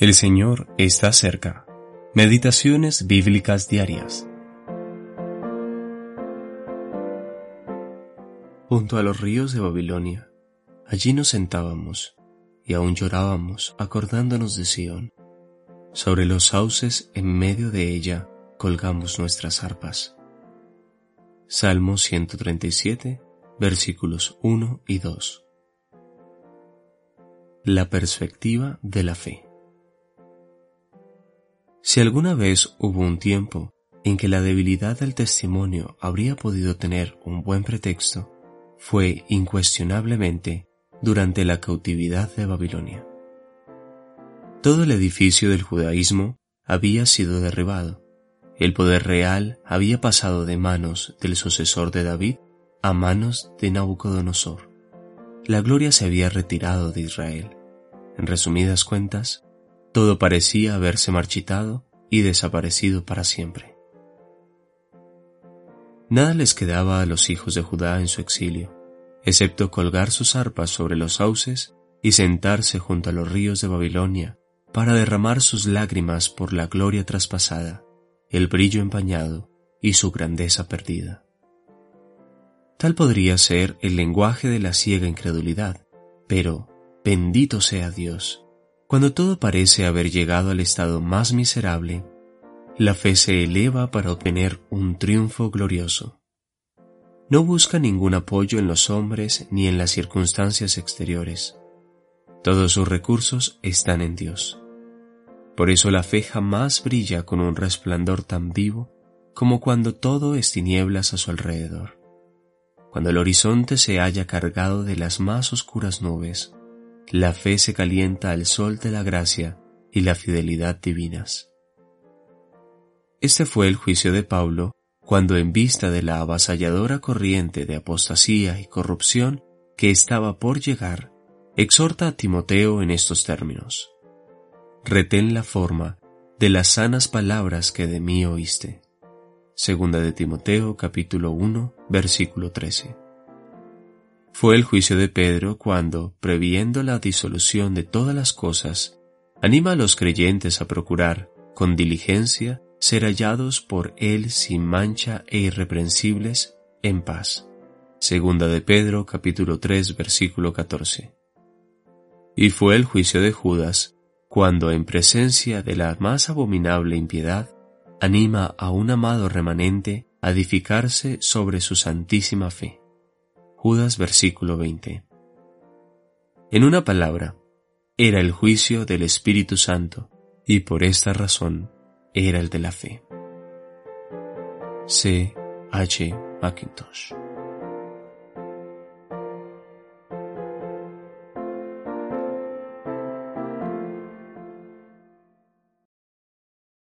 El Señor está cerca. Meditaciones bíblicas diarias. Junto a los ríos de Babilonia, allí nos sentábamos y aún llorábamos acordándonos de Sión. Sobre los sauces en medio de ella colgamos nuestras arpas. Salmo 137, versículos 1 y 2. La perspectiva de la fe. Si alguna vez hubo un tiempo en que la debilidad del testimonio habría podido tener un buen pretexto, fue incuestionablemente durante la cautividad de Babilonia. Todo el edificio del judaísmo había sido derribado. El poder real había pasado de manos del sucesor de David a manos de Nabucodonosor. La gloria se había retirado de Israel. En resumidas cuentas, todo parecía haberse marchitado y desaparecido para siempre. Nada les quedaba a los hijos de Judá en su exilio, excepto colgar sus arpas sobre los sauces y sentarse junto a los ríos de Babilonia para derramar sus lágrimas por la gloria traspasada, el brillo empañado y su grandeza perdida. Tal podría ser el lenguaje de la ciega incredulidad, pero, bendito sea Dios, cuando todo parece haber llegado al estado más miserable, la fe se eleva para obtener un triunfo glorioso. No busca ningún apoyo en los hombres ni en las circunstancias exteriores. Todos sus recursos están en Dios. Por eso la fe jamás brilla con un resplandor tan vivo como cuando todo es tinieblas a su alrededor. Cuando el horizonte se haya cargado de las más oscuras nubes, la fe se calienta al sol de la gracia y la fidelidad divinas. Este fue el juicio de Pablo cuando en vista de la avasalladora corriente de apostasía y corrupción que estaba por llegar, exhorta a Timoteo en estos términos. Retén la forma de las sanas palabras que de mí oíste. Segunda de Timoteo capítulo 1 versículo 13. Fue el juicio de Pedro cuando, previendo la disolución de todas las cosas, anima a los creyentes a procurar, con diligencia, ser hallados por Él sin mancha e irreprensibles, en paz. Segunda de Pedro capítulo 3 versículo 14. Y fue el juicio de Judas, cuando en presencia de la más abominable impiedad, anima a un amado remanente a edificarse sobre su santísima fe. Judas versículo 20. En una palabra, era el juicio del Espíritu Santo y por esta razón era el de la fe. C. H. Mackintosh